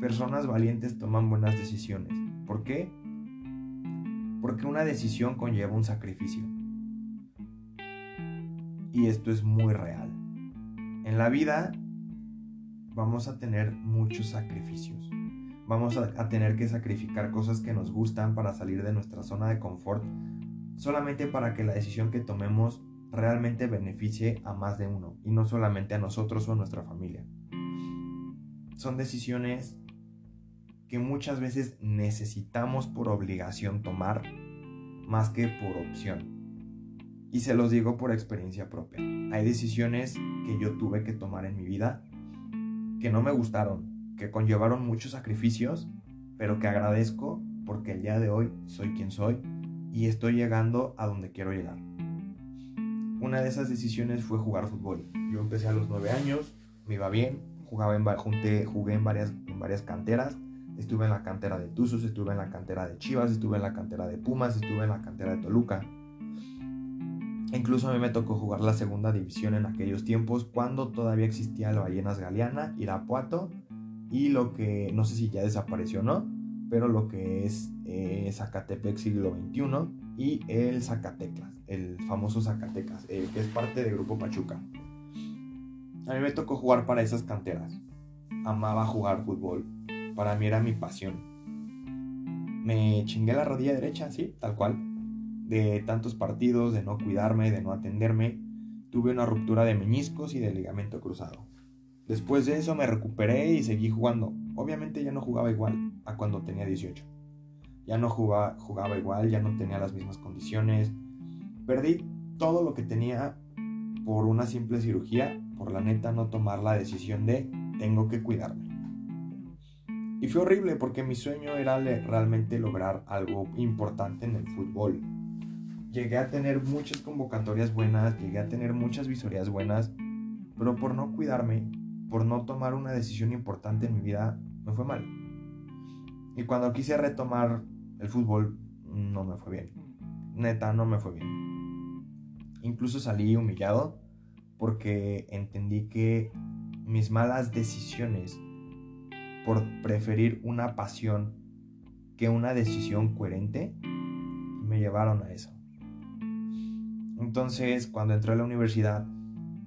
[SPEAKER 1] Personas valientes toman buenas decisiones. ¿Por qué? Porque una decisión conlleva un sacrificio. Y esto es muy real. En la vida vamos a tener muchos sacrificios. Vamos a, tener que sacrificar cosas que nos gustan para salir de nuestra zona de confort, solamente para que la decisión que tomemos realmente beneficie a más de uno y no solamente a nosotros o a nuestra familia. Son decisiones que muchas veces necesitamos por obligación tomar más que por opción. Y se los digo por experiencia propia. Hay decisiones que yo tuve que tomar en mi vida que no me gustaron, que conllevaron muchos sacrificios, pero que agradezco porque el día de hoy soy quien soy y estoy llegando a donde quiero llegar. Una de esas decisiones fue jugar fútbol. Yo empecé a los 9 años, me iba bien, jugaba en, junté, jugué en varias, en varias canteras, estuve en la cantera de Tuzos, estuve en la cantera de Chivas, estuve en la cantera de Pumas, estuve en la cantera de Toluca. Incluso a mí me tocó jugar la segunda división en aquellos tiempos cuando todavía existía la Ballenas Galeana, Irapuato y lo que no sé si ya desapareció o no, pero lo que es eh, Zacatepec siglo XXI y el Zacatecas, el famoso Zacatecas, que es parte del grupo Pachuca. A mí me tocó jugar para esas canteras. Amaba jugar fútbol. Para mí era mi pasión. Me chingué la rodilla derecha, sí, tal cual de tantos partidos, de no cuidarme, de no atenderme, tuve una ruptura de meñiscos y de ligamento cruzado. Después de eso me recuperé y seguí jugando. Obviamente ya no jugaba igual a cuando tenía 18. Ya no jugaba, jugaba igual, ya no tenía las mismas condiciones. Perdí todo lo que tenía por una simple cirugía, por la neta no tomar la decisión de tengo que cuidarme. Y fue horrible porque mi sueño era realmente lograr algo importante en el fútbol llegué a tener muchas convocatorias buenas, llegué a tener muchas visorías buenas, pero por no cuidarme, por no tomar una decisión importante en mi vida, me fue mal. Y cuando quise retomar el fútbol, no me fue bien. Neta, no me fue bien. Incluso salí humillado porque entendí que mis malas decisiones por preferir una pasión que una decisión coherente me llevaron a eso. Entonces, cuando entré a la universidad,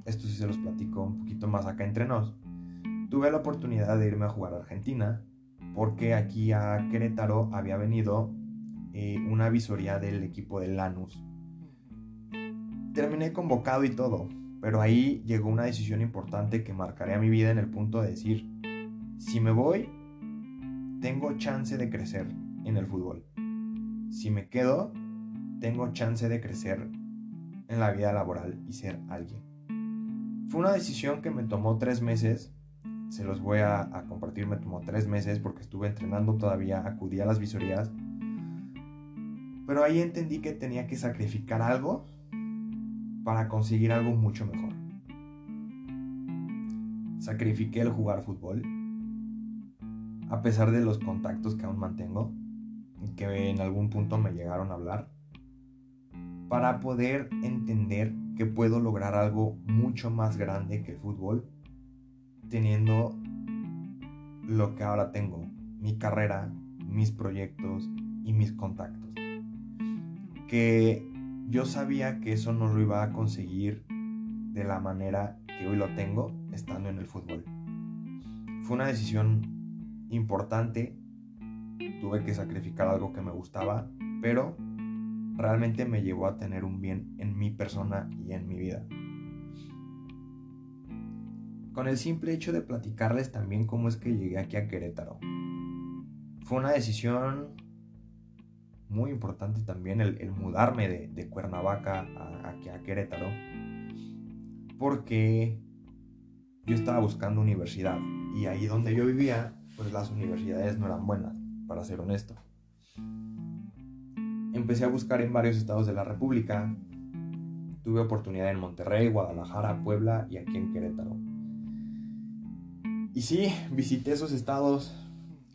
[SPEAKER 1] esto sí se los platico un poquito más acá entre nos, tuve la oportunidad de irme a jugar a Argentina, porque aquí a Querétaro había venido eh, una visoría del equipo de Lanús. Terminé convocado y todo, pero ahí llegó una decisión importante que marcaría mi vida en el punto de decir, si me voy, tengo chance de crecer en el fútbol. Si me quedo, tengo chance de crecer en la vida laboral y ser alguien. Fue una decisión que me tomó tres meses, se los voy a, compartir, me tomó tres meses porque estuve entrenando todavía, acudí a las visorías, pero ahí entendí que tenía que sacrificar algo para conseguir algo mucho mejor. Sacrifiqué el jugar fútbol, a pesar de los contactos que aún mantengo que en algún punto me llegaron a hablar para poder entender que puedo lograr algo mucho más grande que el fútbol teniendo lo que ahora tengo, mi carrera, mis proyectos y mis contactos. Que yo sabía que eso no lo iba a conseguir de la manera que hoy lo tengo estando en el fútbol. Fue una decisión importante, tuve que sacrificar algo que me gustaba, pero realmente me llevó a tener un bien en mi persona y en mi vida. Con el simple hecho de platicarles también cómo es que llegué aquí a Querétaro. Fue una decisión muy importante también el, mudarme de, Cuernavaca a, a Querétaro. Porque yo estaba buscando universidad y ahí donde yo vivía, pues las universidades no eran buenas, para ser honesto empecé a buscar en varios estados de la República. Tuve oportunidad en Monterrey, Guadalajara, Puebla y aquí en Querétaro. Y sí, visité esos estados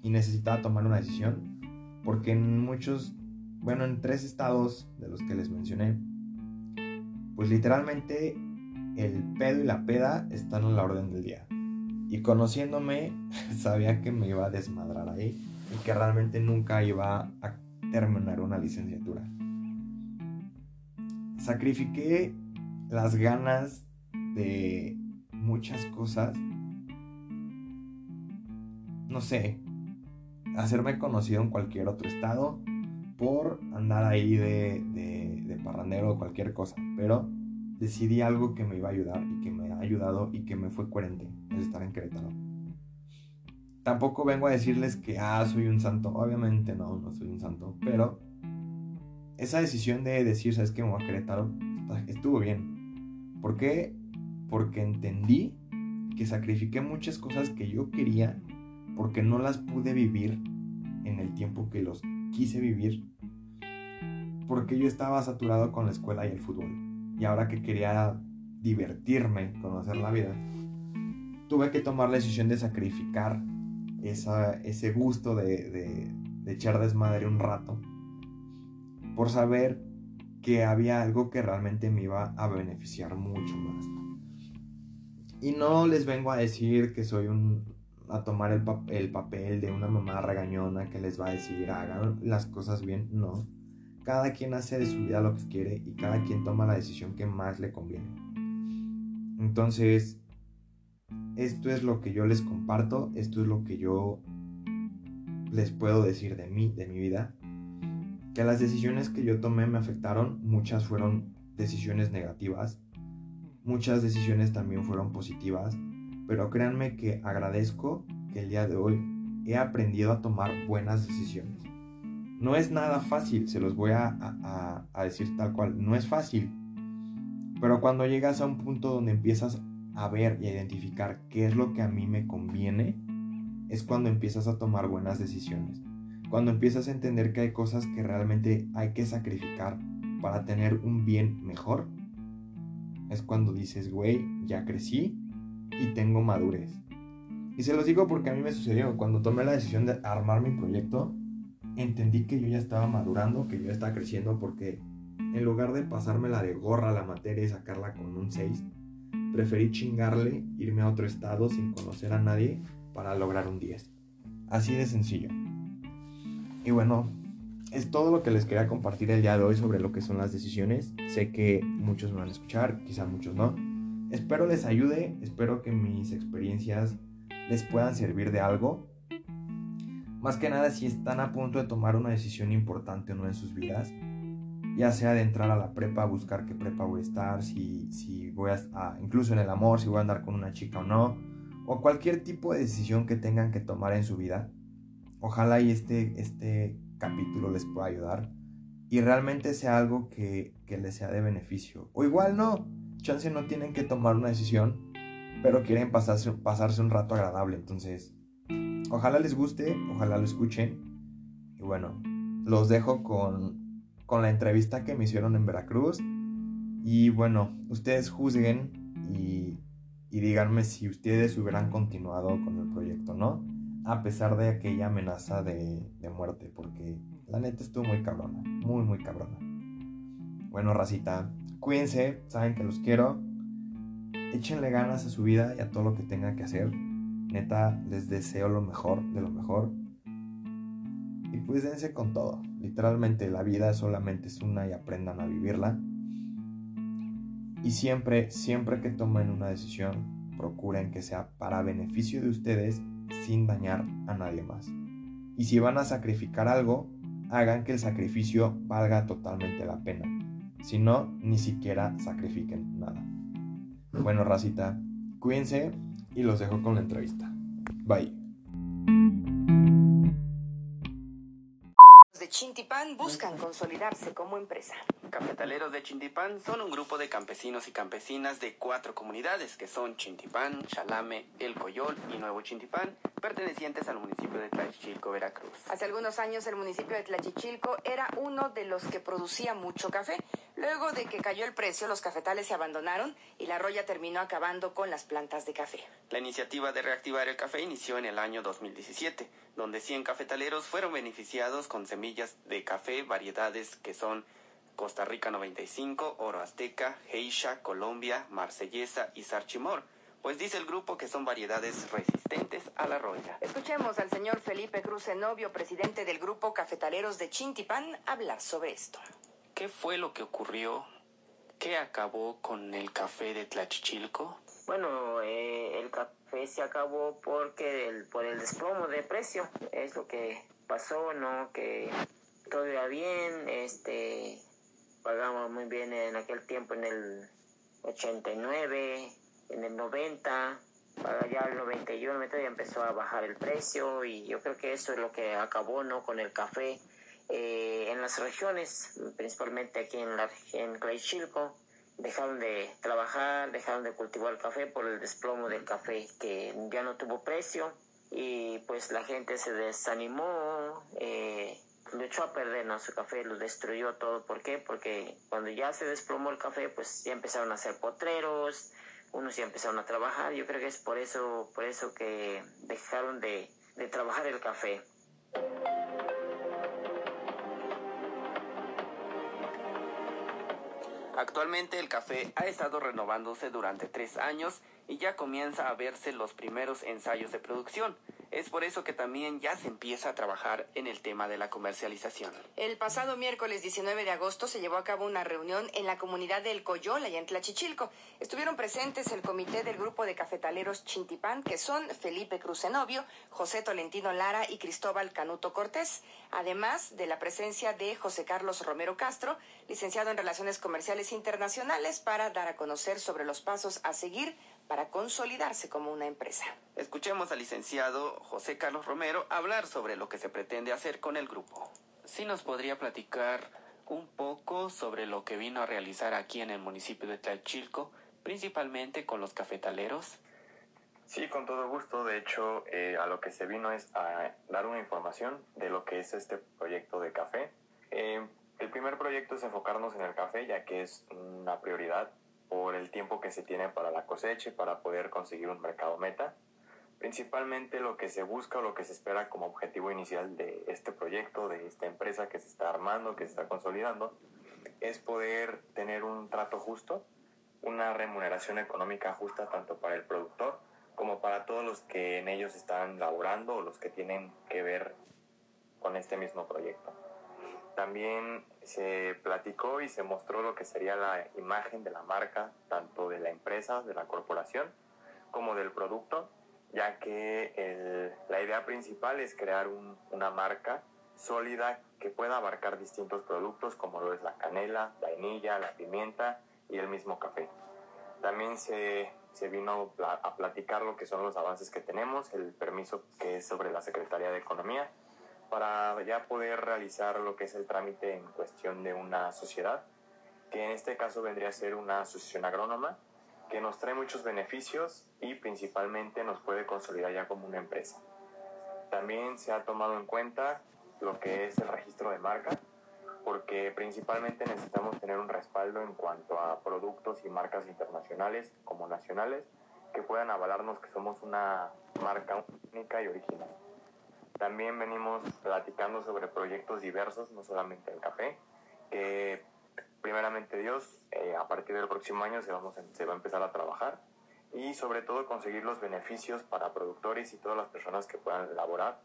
[SPEAKER 1] y necesitaba tomar una decisión, porque en muchos, bueno, en tres estados de los que les mencioné, pues literalmente el pedo y la peda están a la orden del día. Y conociéndome, sabía que me iba a desmadrar ahí y que realmente nunca iba a terminar una licenciatura. Sacrifiqué las ganas de muchas cosas. No sé, hacerme conocido en cualquier otro estado por andar ahí de, de, de parrandero o cualquier cosa. Pero decidí algo que me iba a ayudar y que me ha ayudado y que me fue coherente, estar en Querétaro. Tampoco vengo a decirles que, ah, soy un santo. Obviamente no, no soy un santo. Pero esa decisión de decir, ¿sabes qué? Me voy a Querétaro, estuvo bien. ¿Por qué? Porque entendí que sacrifiqué muchas cosas que yo quería porque no las pude vivir en el tiempo que los quise vivir. Porque yo estaba saturado con la escuela y el fútbol. Y ahora que quería divertirme, conocer la vida, tuve que tomar la decisión de sacrificar ese gusto de, de, de echar desmadre un rato por saber que había algo que realmente me iba a beneficiar mucho más. Y no les vengo a decir que soy un a tomar el, el, papel de una mamá regañona que les va a decir hagan las cosas bien, no. Cada quien hace de su vida lo que quiere y cada quien toma la decisión que más le conviene. Entonces, esto es lo que yo les comparto, esto es lo que yo les puedo decir de mí, de mi vida. Que las decisiones que yo tomé me afectaron, muchas fueron decisiones negativas, muchas decisiones también fueron positivas, pero créanme que agradezco que el día de hoy he aprendido a tomar buenas decisiones. No es nada fácil, se los voy a, a decir tal cual, no es fácil, pero cuando llegas a un punto donde empiezas a ver y a identificar qué es lo que a mí me conviene, es cuando empiezas a tomar buenas decisiones. Cuando empiezas a entender que hay cosas que realmente hay que sacrificar para tener un bien mejor, es cuando dices, güey, ya crecí y tengo madurez. Y se los digo porque a mí me sucedió. Cuando tomé la decisión de armar mi proyecto, entendí que yo ya estaba madurando, que yo estaba creciendo porque en lugar de pasármela de gorra la materia y sacarla con un 6, preferí chingarle, irme a otro estado sin conocer a nadie para lograr un 10. Así de sencillo. Y bueno, es todo lo que les quería compartir el día de hoy sobre lo que son las decisiones. Sé que muchos me van a escuchar, quizá muchos no. Espero les ayude, espero que mis experiencias les puedan servir de algo. Más que nada si están a punto de tomar una decisión importante o no en sus vidas, ya sea de entrar a la prepa, buscar qué prepa voy a estar, si, si voy a, incluso en el amor, si voy a andar con una chica o no, o cualquier tipo de decisión que tengan que tomar en su vida. Ojalá y este, este capítulo les pueda ayudar y realmente sea algo que, que les sea de beneficio. O igual no, chance no tienen que tomar una decisión, pero quieren pasarse, pasarse un rato agradable. Entonces, ojalá les guste, ojalá lo escuchen. Y bueno, los dejo con con la entrevista que me hicieron en Veracruz. Y bueno, ustedes juzguen y, y díganme si ustedes hubieran continuado con el proyecto, ¿no? A pesar de aquella amenaza de, muerte, porque la neta estuvo muy cabrona, muy, muy cabrona. Bueno, racita, cuídense, saben que los quiero. Échenle ganas a su vida y a todo lo que tengan que hacer. Neta, les deseo lo mejor de lo mejor. Y pues dense con todo. Literalmente la vida solamente es una y aprendan a vivirla. Y siempre, siempre que tomen una decisión, procuren que sea para beneficio de ustedes sin dañar a nadie más. Y si van a sacrificar algo, hagan que el sacrificio valga totalmente la pena. Si no, ni siquiera sacrifiquen nada. Bueno, racita, cuídense y los dejo con la entrevista. Bye.
[SPEAKER 2] Chintipa Chintipán buscan consolidarse como empresa.
[SPEAKER 3] Cafetaleros de Chintipán son un grupo de campesinos y campesinas de cuatro comunidades que son Chintipán, Chalame, El Coyol y Nuevo Chintipán, pertenecientes al municipio de Tlachichilco, Veracruz.
[SPEAKER 2] Hace algunos años el municipio de Tlachichilco era uno de los que producía mucho café. Luego de que cayó el precio, los cafetales se abandonaron y la roya terminó acabando con las plantas de café.
[SPEAKER 3] La iniciativa de reactivar el café inició en el año 2017, donde 100 cafetaleros fueron beneficiados con semillas de café, variedades que son Costa Rica 95, Oro Azteca, Geisha, Colombia, Marsellesa y Sarchimor pues dice el grupo que son variedades resistentes a la roya.
[SPEAKER 2] Escuchemos al señor Felipe Cruz Novio, presidente del grupo Cafetaleros de Chintipán, hablar sobre esto.
[SPEAKER 3] ¿Qué fue lo que ocurrió ¿Qué acabó con el café de Tlachichilco?
[SPEAKER 4] Bueno, eh, el café se acabó porque el, por el desplomo de precio. Es lo que pasó, ¿no? Que todo iba bien, este, pagamos muy bien en aquel tiempo, en el 89, en el 90, para ya el 91 ya empezó a bajar el precio y yo creo que eso es lo que acabó, ¿no? Con el café. Eh, en las regiones, principalmente aquí en, la, en dejaron de trabajar, dejaron de cultivar el café por el desplomo del café que ya no tuvo precio y pues la gente se desanimó, eh, lo echó a perder ¿no? su café, lo destruyó todo. ¿Por qué? Porque cuando ya se desplomó el café, pues ya empezaron a hacer potreros, unos ya empezaron a trabajar. Yo creo que es por eso, por eso que dejaron de, de trabajar el café.
[SPEAKER 3] Actualmente el café ha estado renovándose durante tres años y ya comienza a verse los primeros ensayos de producción. Es por eso que también ya se empieza a trabajar en el tema de la comercialización.
[SPEAKER 2] El pasado miércoles 19 de agosto se llevó a cabo una reunión en la comunidad del Coyola y en Tlachichilco. Estuvieron presentes el comité del grupo de cafetaleros Chintipán, que son Felipe Crucenovio, José Tolentino Lara y Cristóbal Canuto Cortés, además de la presencia de José Carlos Romero Castro, licenciado en Relaciones Comerciales Internacionales, para dar a conocer sobre los pasos a seguir para consolidarse como una empresa.
[SPEAKER 3] Escuchemos al licenciado José Carlos Romero hablar sobre lo que se pretende hacer con el grupo. ¿Sí nos podría platicar un poco sobre lo que vino a realizar aquí en el municipio de Tlalchilco, principalmente con los cafetaleros?
[SPEAKER 5] Sí, con todo gusto. De hecho, eh, a lo que se vino es a dar una información de lo que es este proyecto de café. Eh, el primer proyecto es enfocarnos en el café, ya que es una prioridad por el tiempo que se tiene para la cosecha y para poder conseguir un mercado meta. Principalmente lo que se busca o lo que se espera como objetivo inicial de este proyecto, de esta empresa que se está armando, que se está consolidando, es poder tener un trato justo, una remuneración económica justa tanto para el productor como para todos los que en ellos están laborando o los que tienen que ver con este mismo proyecto. También se platicó y se mostró lo que sería la imagen de la marca, tanto de la empresa, de la corporación, como del producto, ya que la idea principal es crear una marca sólida que pueda abarcar distintos productos como lo es la canela, la vainilla, la pimienta y el mismo café. También se, vino a platicar lo que son los avances que tenemos, el permiso que es sobre la Secretaría de Economía, para ya poder realizar lo que es el trámite en cuestión de una sociedad, que en este caso vendría a ser una asociación agrónoma, que nos trae muchos beneficios y principalmente nos puede consolidar ya como una empresa. También se ha tomado en cuenta lo que es el registro de marca, porque principalmente necesitamos tener un respaldo en cuanto a productos y marcas internacionales como nacionales que puedan avalarnos que somos una marca única y original. También venimos platicando sobre proyectos diversos, no solamente el café, que primeramente Dios, eh, a partir del próximo año se, vamos se va a empezar a trabajar y sobre todo conseguir los beneficios para productores y todas las personas que puedan elaborar,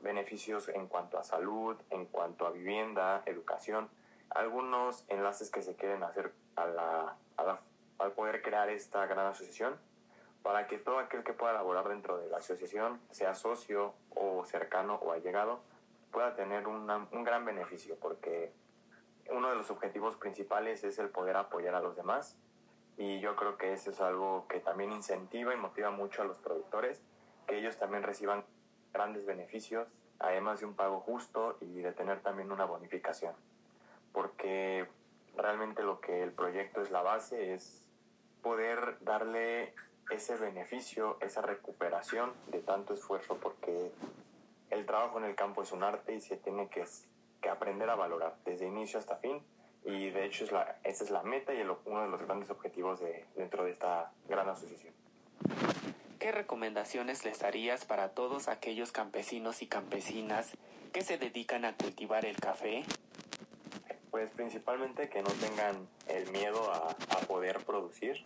[SPEAKER 5] beneficios en cuanto a salud, en cuanto a vivienda, educación, algunos enlaces que se quieren hacer a la, al poder crear esta gran asociación para que todo aquel que pueda laborar dentro de la asociación, sea socio o cercano o allegado, pueda tener un gran beneficio, porque uno de los objetivos principales es el poder apoyar a los demás y yo creo que eso es algo que también incentiva y motiva mucho a los productores, que ellos también reciban grandes beneficios, además de un pago justo y de tener también una bonificación, porque realmente lo que el proyecto es la base es poder darle ese beneficio, esa recuperación de tanto esfuerzo, porque el trabajo en el campo es un arte y se tiene que, que aprender a valorar desde inicio hasta fin. Y de hecho es la, esa es la meta y uno de los grandes objetivos de, dentro de esta gran asociación.
[SPEAKER 3] ¿Qué recomendaciones les darías para todos aquellos campesinos y campesinas que se dedican a cultivar el café?
[SPEAKER 5] Pues principalmente que no tengan el miedo a, a poder producir,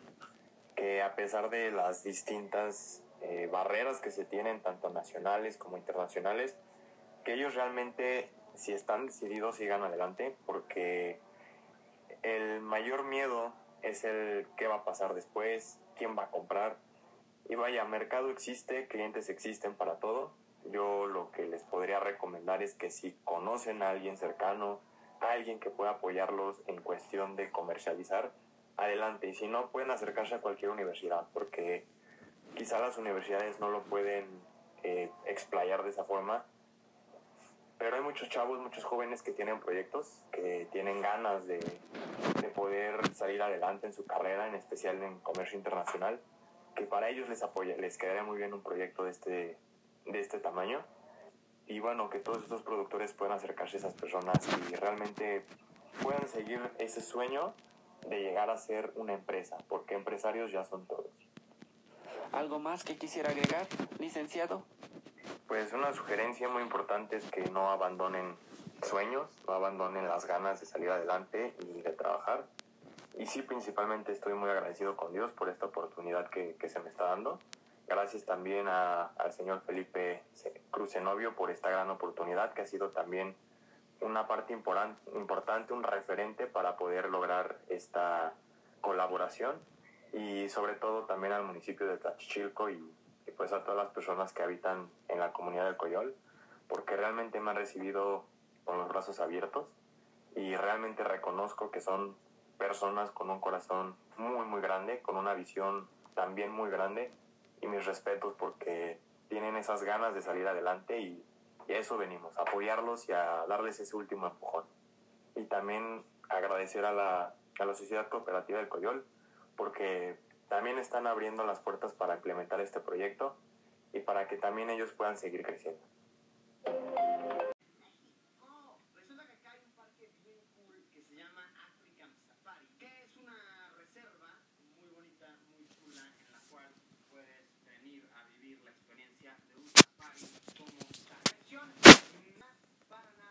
[SPEAKER 5] que a pesar de las distintas eh, barreras que se tienen, tanto nacionales como internacionales, que ellos realmente, si están decididos, sigan adelante, porque el mayor miedo es el qué va a pasar después, quién va a comprar. Y vaya, mercado existe, clientes existen para todo. Yo lo que les podría recomendar es que si conocen a alguien cercano, a alguien que pueda apoyarlos en cuestión de comercializar, adelante. Y si no, pueden acercarse a cualquier universidad, porque quizá las universidades no lo pueden eh, explayar de esa forma. Pero hay muchos chavos, muchos jóvenes que tienen proyectos, que tienen ganas de, de poder salir adelante en su carrera, en especial en comercio internacional, que para ellos les apoya, les quedaría muy bien un proyecto de este, de este tamaño. Y bueno, que todos estos productores puedan acercarse a esas personas y realmente puedan seguir ese sueño de llegar a ser una empresa, porque empresarios ya son todos.
[SPEAKER 3] ¿Algo más que quisiera agregar, licenciado?
[SPEAKER 5] Pues una sugerencia muy importante es que no abandonen sueños, no abandonen las ganas de salir adelante y de trabajar. Y sí, principalmente estoy muy agradecido con Dios por esta oportunidad que, que se me está dando. Gracias también a, al señor Felipe Crucenovio por esta gran oportunidad que ha sido también una parte importante, un referente para poder lograr esta colaboración y sobre todo también al municipio de Tlachichilco y, y, pues a todas las personas que habitan en la comunidad del Coyol, porque realmente me han recibido con los brazos abiertos y realmente reconozco que son personas con un corazón muy muy grande, con una visión también muy grande y mis respetos porque tienen esas ganas de salir adelante y, y a eso venimos, a apoyarlos y a darles ese último empujón. Y también agradecer a la, a la Sociedad Cooperativa del Coyol porque también están abriendo las puertas para implementar este proyecto y para que también ellos puedan seguir creciendo.